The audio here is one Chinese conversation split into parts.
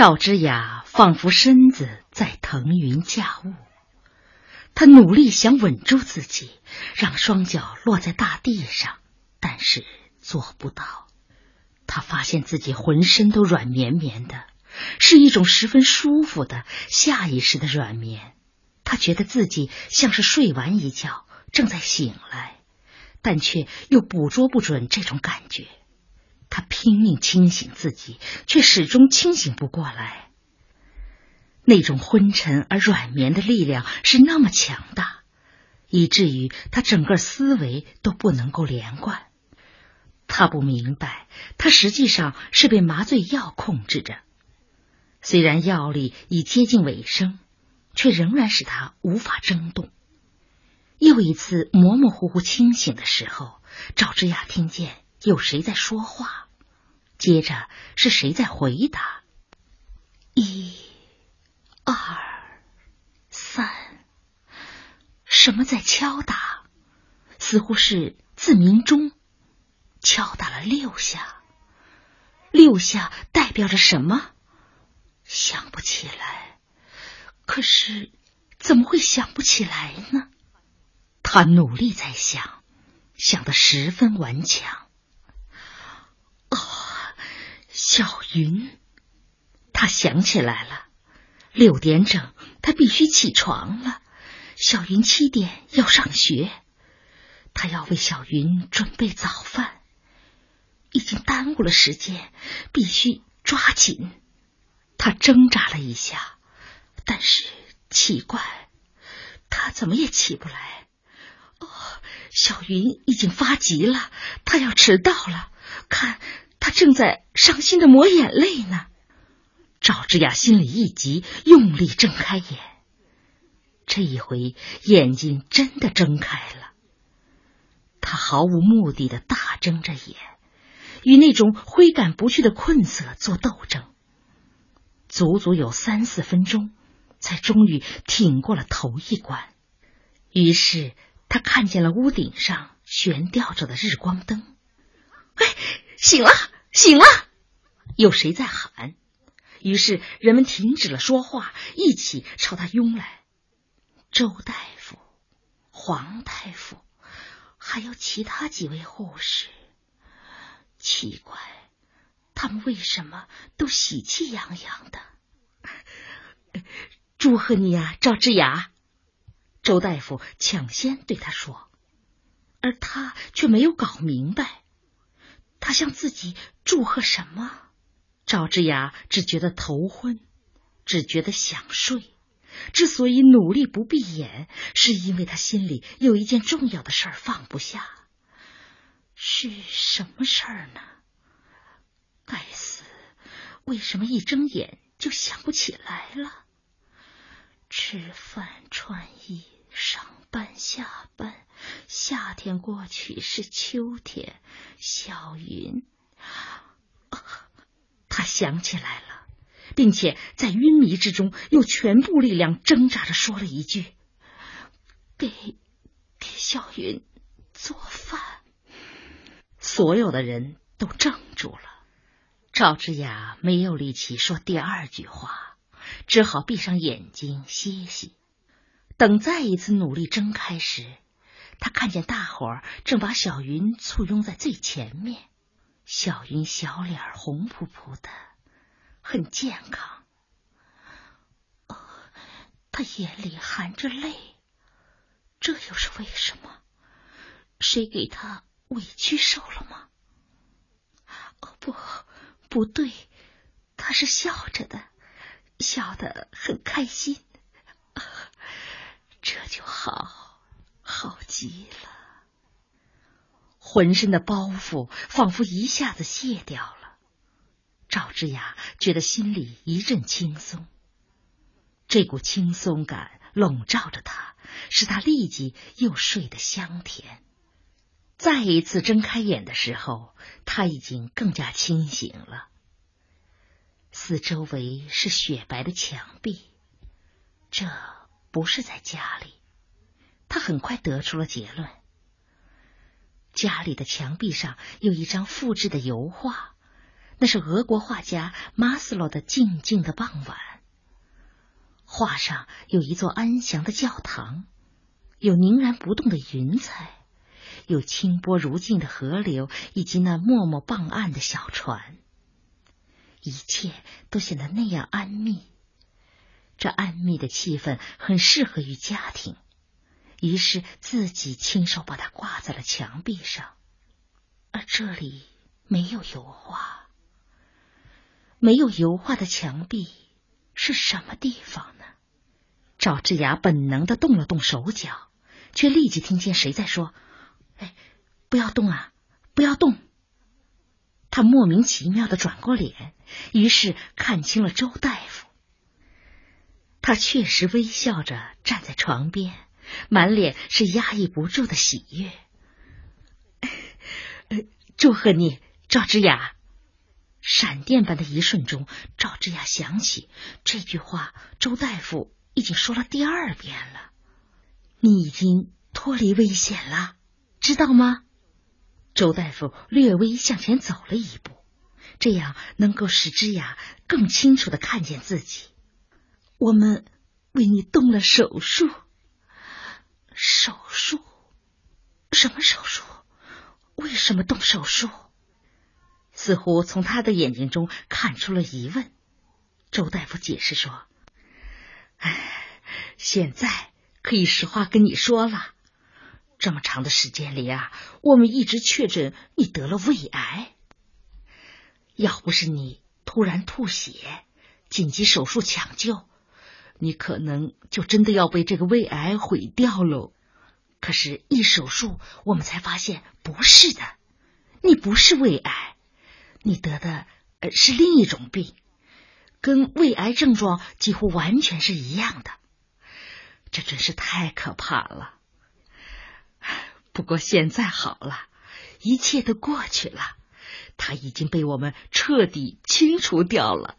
赵之雅仿佛身子在腾云驾雾，她努力想稳住自己，让双脚落在大地上，但是做不到。他发现自己浑身都软绵绵的，是一种十分舒服的下意识的软绵。他觉得自己像是睡完一觉，正在醒来，但却又捕捉不准这种感觉。他拼命清醒自己，却始终清醒不过来。那种昏沉而软绵的力量是那么强大，以至于他整个思维都不能够连贯。他不明白，他实际上是被麻醉药控制着。虽然药力已接近尾声，却仍然使他无法争动。又一次模模糊糊清醒的时候，赵之雅听见。有谁在说话？接着是谁在回答？一、二、三，什么在敲打？似乎是自鸣钟，敲打了六下。六下代表着什么？想不起来。可是怎么会想不起来呢？他努力在想，想得十分顽强。哦小云，他想起来了，六点整，他必须起床了。小云七点要上学，他要为小云准备早饭，已经耽误了时间，必须抓紧。他挣扎了一下，但是奇怪，他怎么也起不来。哦，小云已经发急了，他要迟到了，看。他正在伤心的抹眼泪呢。赵之雅心里一急，用力睁开眼。这一回，眼睛真的睁开了。他毫无目的的大睁着眼，与那种挥赶不去的困色做斗争。足足有三四分钟，才终于挺过了头一关。于是，他看见了屋顶上悬吊着的日光灯。哎！醒了，醒了！有谁在喊？于是人们停止了说话，一起朝他拥来。周大夫、黄大夫，还有其他几位护士。奇怪，他们为什么都喜气洋洋的？祝贺你啊，赵之雅！周大夫抢先对他说，而他却没有搞明白。他向自己祝贺什么？赵之雅只觉得头昏，只觉得想睡。之所以努力不闭眼，是因为他心里有一件重要的事儿放不下。是什么事儿呢？该死！为什么一睁眼就想不起来了？吃饭、穿衣、上班、下。天过去是秋天，小云，他想起来了，并且在晕迷之中又全部力量挣扎着说了一句：“给给小云做饭。”所有的人都怔住了。赵之雅没有力气说第二句话，只好闭上眼睛歇息。等再一次努力睁开时。他看见大伙儿正把小云簇拥在最前面，小云小脸红扑扑的，很健康。哦，他眼里含着泪，这又是为什么？谁给他委屈受了吗？哦，不，不对，他是笑着的，笑得很开心。这就好。好极了，浑身的包袱仿佛一下子卸掉了。赵之雅觉得心里一阵轻松，这股轻松感笼罩着他，使他立即又睡得香甜。再一次睁开眼的时候，他已经更加清醒了。四周围是雪白的墙壁，这不是在家里。他很快得出了结论：家里的墙壁上有一张复制的油画，那是俄国画家马斯洛的静静的傍晚。画上有一座安详的教堂，有凝然不动的云彩，有清波如镜的河流，以及那默默傍岸的小船。一切都显得那样安谧。这安谧的气氛很适合于家庭，于是自己亲手把它挂在了墙壁上。而这里没有油画，没有油画的墙壁是什么地方呢？赵之雅本能的动了动手脚，却立即听见谁在说：“哎，不要动啊，不要动！”他莫名其妙的转过脸，于是看清了周大夫。他确实微笑着站在床边，满脸是压抑不住的喜悦。祝贺你，赵之雅！闪电般的一瞬中，赵之雅想起这句话，周大夫。已经说了第二遍了，你已经脱离危险了，知道吗？周大夫略微向前走了一步，这样能够使之雅更清楚的看见自己。我们为你动了手术，手术？什么手术？为什么动手术？似乎从他的眼睛中看出了疑问。周大夫解释说。唉，现在可以实话跟你说了。这么长的时间里啊，我们一直确诊你得了胃癌。要不是你突然吐血，紧急手术抢救，你可能就真的要被这个胃癌毁掉喽。可是，一手术我们才发现不是的，你不是胃癌，你得的呃是另一种病。跟胃癌症状几乎完全是一样的，这真是太可怕了。不过现在好了，一切都过去了，它已经被我们彻底清除掉了。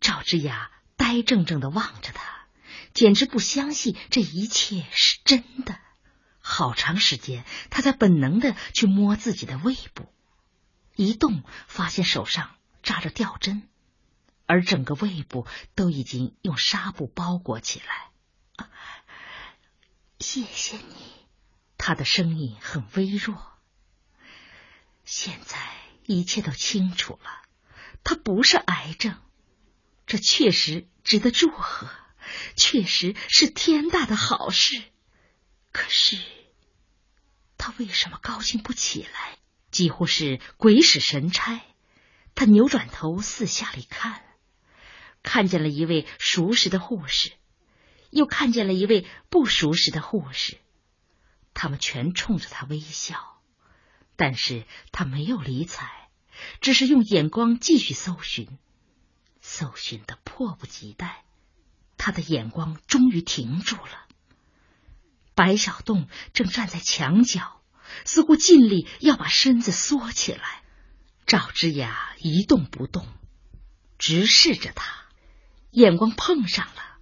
赵之雅呆怔怔的望着他，简直不相信这一切是真的。好长时间，他在本能的去摸自己的胃部，一动发现手上扎着吊针。而整个胃部都已经用纱布包裹起来。谢谢你，他的声音很微弱。现在一切都清楚了，他不是癌症，这确实值得祝贺，确实是天大的好事。可是他为什么高兴不起来？几乎是鬼使神差，他扭转头四下里看。看见了一位熟识的护士，又看见了一位不熟识的护士，他们全冲着他微笑，但是他没有理睬，只是用眼光继续搜寻，搜寻的迫不及待。他的眼光终于停住了。白小洞正站在墙角，似乎尽力要把身子缩起来。赵之雅一动不动，直视着他。眼光碰上了，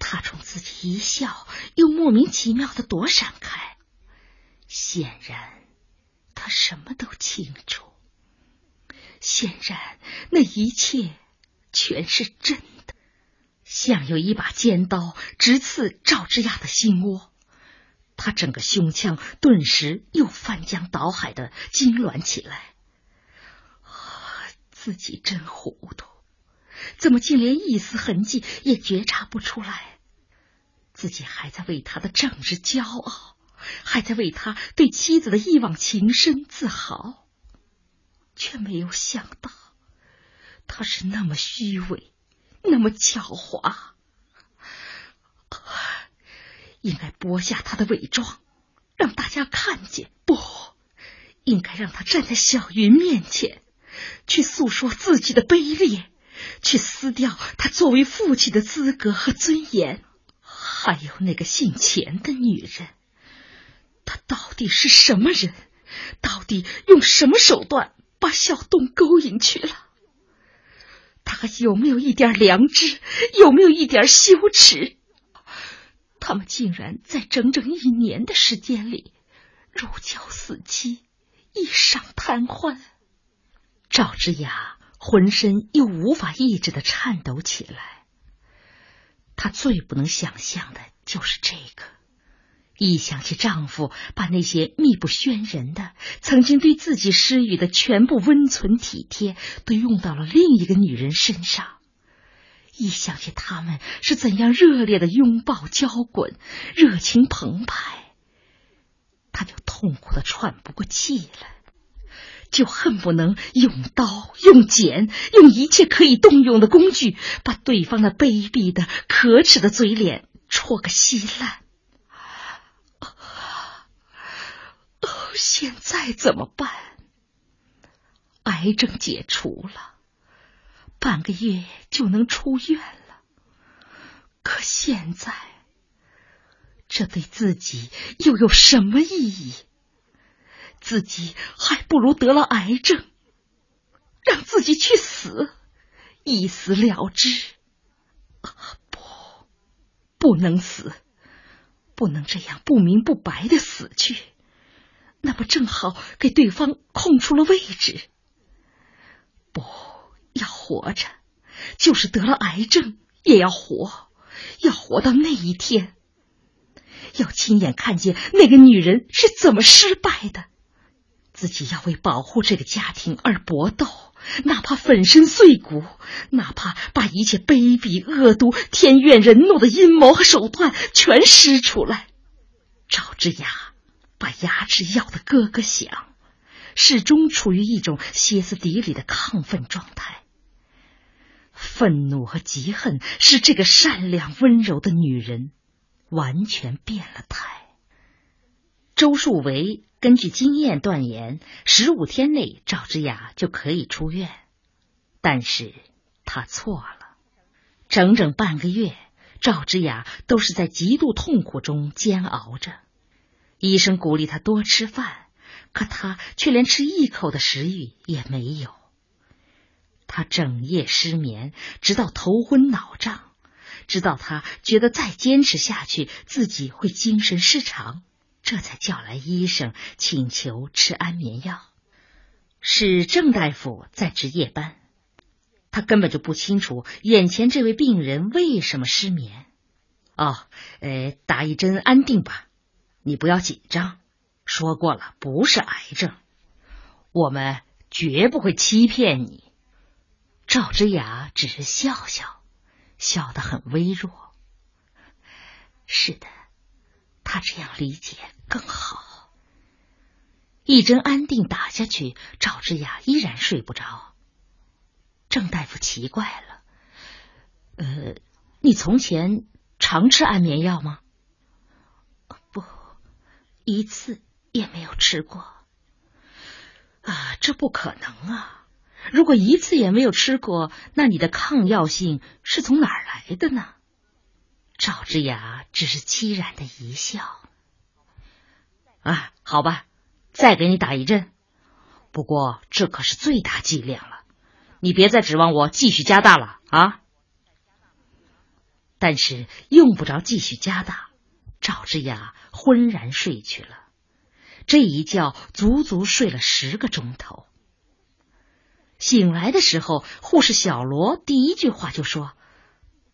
他冲自己一笑，又莫名其妙的躲闪开。显然，他什么都清楚。显然，那一切全是真的，像有一把尖刀直刺赵之亚的心窝。他整个胸腔顿时又翻江倒海的痉挛起来。自己真糊涂。怎么竟连一丝痕迹也觉察不出来？自己还在为他的正直骄傲，还在为他对妻子的一往情深自豪，却没有想到他是那么虚伪，那么狡猾。应该剥下他的伪装，让大家看见；不应该让他站在小云面前，去诉说自己的卑劣。去撕掉他作为父亲的资格和尊严，还有那个姓钱的女人，她到底是什么人？到底用什么手段把小洞勾引去了？他还有没有一点良知？有没有一点羞耻？他们竟然在整整一年的时间里如胶似漆，一晌贪欢。赵之雅。浑身又无法抑制的颤抖起来。他最不能想象的就是这个。一想起丈夫把那些密不宣人的、曾经对自己施予的全部温存体贴，都用到了另一个女人身上；一想起他们是怎样热烈的拥抱、交滚、热情澎湃，她就痛苦的喘不过气来。就恨不能用刀、用剪、用一切可以动用的工具，把对方那卑鄙的、可耻的嘴脸戳个稀烂。现在怎么办？癌症解除了，半个月就能出院了。可现在，这对自己又有什么意义？自己还不如得了癌症，让自己去死，一死了之。啊不，不能死，不能这样不明不白的死去，那不正好给对方空出了位置？不要活着，就是得了癌症也要活，要活到那一天，要亲眼看见那个女人是怎么失败的。自己要为保护这个家庭而搏斗，哪怕粉身碎骨，哪怕把一切卑鄙、恶毒、天怨人怒的阴谋和手段全施出来。赵之雅把牙齿咬得咯咯响，始终处于一种歇斯底里的亢奋状态。愤怒和嫉恨使这个善良温柔的女人完全变了态。周树维。根据经验断言，十五天内赵之雅就可以出院，但是他错了。整整半个月，赵之雅都是在极度痛苦中煎熬着。医生鼓励他多吃饭，可他却连吃一口的食欲也没有。他整夜失眠，直到头昏脑胀，直到他觉得再坚持下去，自己会精神失常。这才叫来医生，请求吃安眠药。是郑大夫在值夜班，他根本就不清楚眼前这位病人为什么失眠。哦，呃，打一针安定吧，你不要紧张。说过了，不是癌症，我们绝不会欺骗你。赵之雅只是笑笑，笑得很微弱。是的。他这样理解更好。一针安定打下去，赵之雅依然睡不着。郑大夫奇怪了：“呃，你从前常吃安眠药吗？”“，一次也没有吃过。”“啊，这不可能啊！如果一次也没有吃过，那你的抗药性是从哪儿来的呢？”赵之雅只是凄然的一笑。啊，好吧，再给你打一针。不过这可是最大剂量了，你别再指望我继续加大了啊！但是用不着继续加大，赵之雅昏然睡去了。这一觉足足睡了十个钟头。醒来的时候，护士小罗第一句话就说：“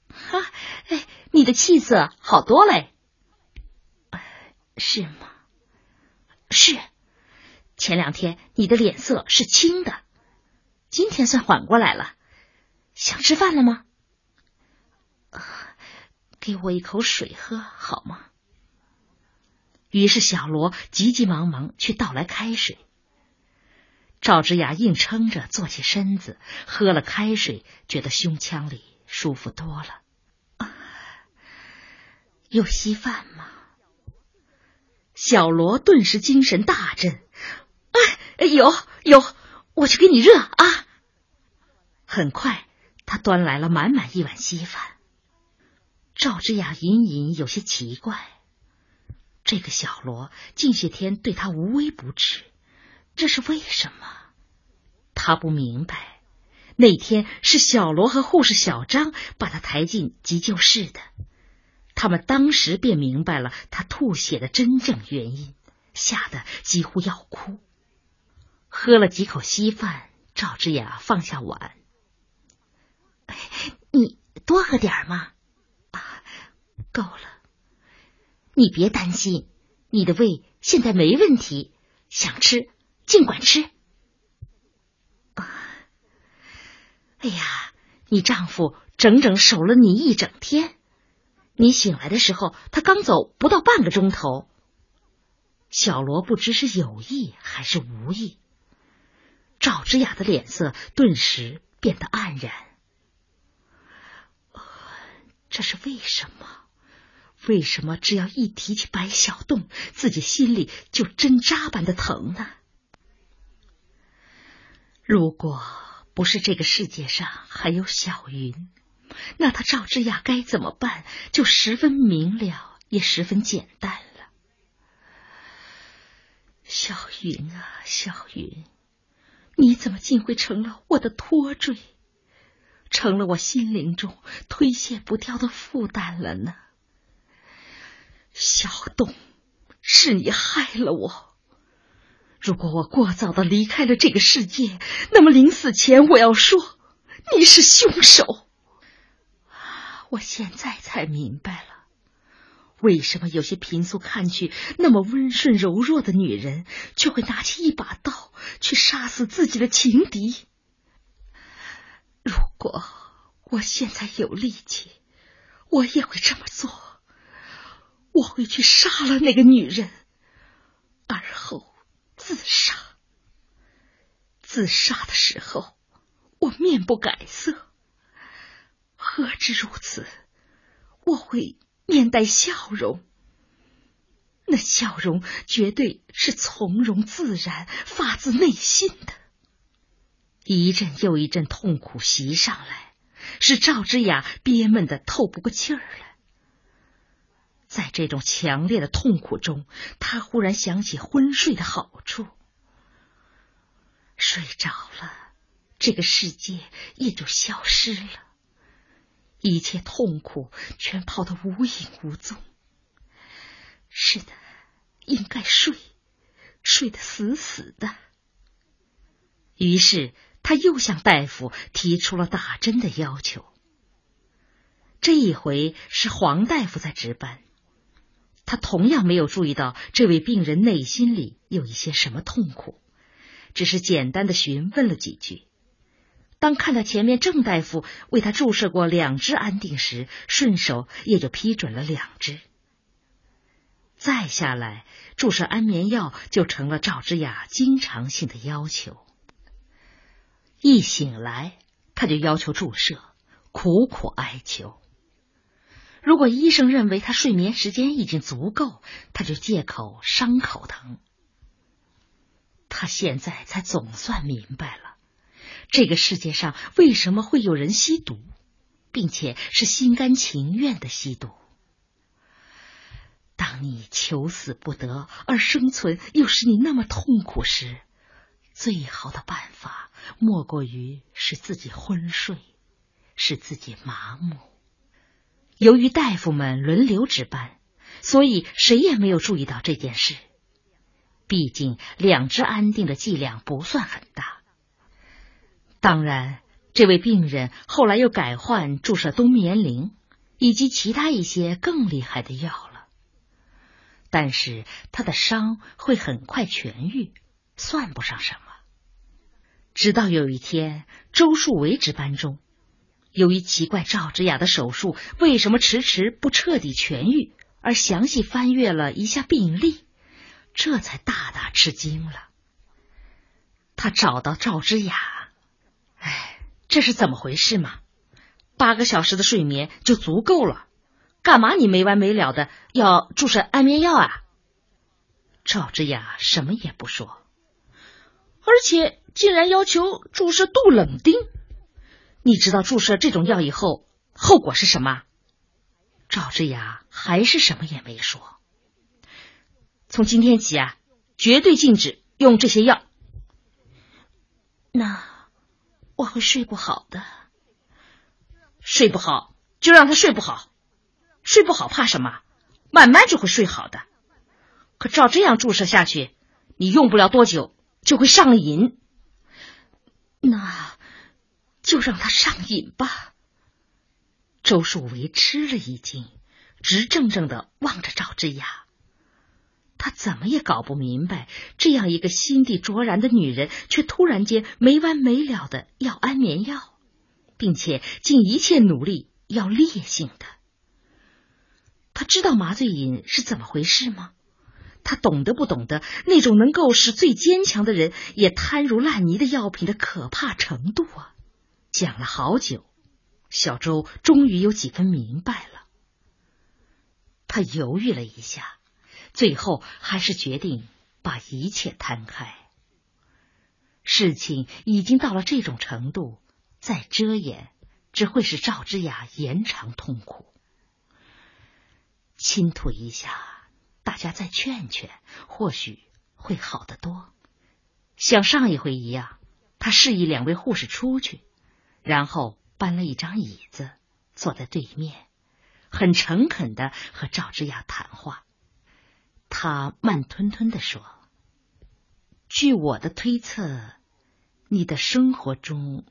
哈，哎。”你的气色好多嘞，是吗？是，前两天你的脸色是青的，今天算缓过来了。想吃饭了吗？给我一口水喝好吗？于是小罗急急忙忙去倒来开水。赵之雅硬撑着坐起身子，喝了开水，觉得胸腔里舒服多了。有稀饭吗？小罗顿时精神大振，哎，有有，我去给你热啊！很快，他端来了满满一碗稀饭。赵之雅隐隐有些奇怪，这个小罗近些天对他无微不至，这是为什么？他不明白，那天是小罗和护士小张把他抬进急救室的。他们当时便明白了他吐血的真正原因，吓得几乎要哭。喝了几口稀饭，赵之雅放下碗，你多喝点嘛。啊，够了。你别担心，你的胃现在没问题，想吃尽管吃。啊，哎呀，你丈夫整整守了你一整天。你醒来的时候，他刚走不到半个钟头。小罗不知是有意还是无意，赵之雅的脸色顿时变得黯然。这是为什么？为什么只要一提起白小洞，自己心里就针扎般的疼呢？如果不是这个世界上还有小云，那他赵之雅该怎么办？就十分明了，也十分简单了。小云啊，小云，你怎么竟会成了我的拖坠，成了我心灵中推卸不掉的负担了呢？小东，是你害了我。如果我过早的离开了这个世界，那么临死前我要说你是凶手。我现在才明白了。为什么有些平素看去那么温顺柔弱的女人，却会拿起一把刀去杀死自己的情敌？如果我现在有力气，我也会这么做。我会去杀了那个女人，而后自杀。自杀的时候，我面不改色。何止如此，我会。面带笑容，那笑容绝对是从容自然、发自内心的。一阵又一阵痛苦袭上来，使赵之雅憋闷的透不过气儿来。在这种强烈的痛苦中，他忽然想起昏睡的好处。睡着了，这个世界也就消失了。一切痛苦全跑得无影无踪。是的，应该睡，睡得死死的。于是他又向大夫提出了打针的要求。这一回是黄大夫在值班，他同样没有注意到这位病人内心里有一些什么痛苦，只是简单的询问了几句。当看到前面郑大夫为他注射过两支安定时，顺手也就批准了两支。再下来，注射安眠药就成了赵之雅经常性的要求。一醒来，他就要求注射，苦苦哀求。如果医生认为他睡眠时间已经足够，他就借口伤口疼。他现在才总算明白了。这个世界上为什么会有人吸毒，并且是心甘情愿的吸毒？当你求死不得，而生存又使你那么痛苦时，最好的办法莫过于使自己昏睡，使自己麻木。由于大夫们轮流值班，所以谁也没有注意到这件事。毕竟两支安定的剂量不算很大。当然，这位病人后来又改换注射冬眠灵以及其他一些更厉害的药了。但是他的伤会很快痊愈，算不上什么。直到有一天，周树维值班中，由于奇怪赵之雅的手术为什么迟迟不彻底痊愈，而详细翻阅了一下病历，这才大大吃惊了。他找到赵之雅。哎，这是怎么回事嘛？八个小时的睡眠就足够了，干嘛你没完没了的要注射安眠药啊？赵之雅什么也不说，而且竟然要求注射杜冷丁。你知道注射这种药以后后果是什么？赵之雅还是什么也没说。从今天起啊，绝对禁止用这些药。那。我会睡不好的，睡不好就让他睡不好，睡不好怕什么？慢慢就会睡好的。可照这样注射下去，你用不了多久就会上瘾。那就让他上瘾吧。周树维吃了一惊，直怔怔的望着赵之雅。他怎么也搞不明白，这样一个心地卓然的女人，却突然间没完没了的要安眠药，并且尽一切努力要烈性的。他知道麻醉瘾是怎么回事吗？他懂得不懂得那种能够使最坚强的人也瘫如烂泥的药品的可怕程度啊？讲了好久，小周终于有几分明白了。他犹豫了一下。最后还是决定把一切摊开。事情已经到了这种程度，再遮掩只会使赵之雅延长痛苦。倾吐一下，大家再劝劝，或许会好得多。像上一回一样，他示意两位护士出去，然后搬了一张椅子坐在对面，很诚恳的和赵之雅谈话。他慢吞吞的说：“据我的推测，你的生活中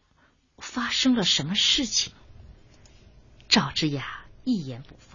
发生了什么事情？”赵之雅一言不发。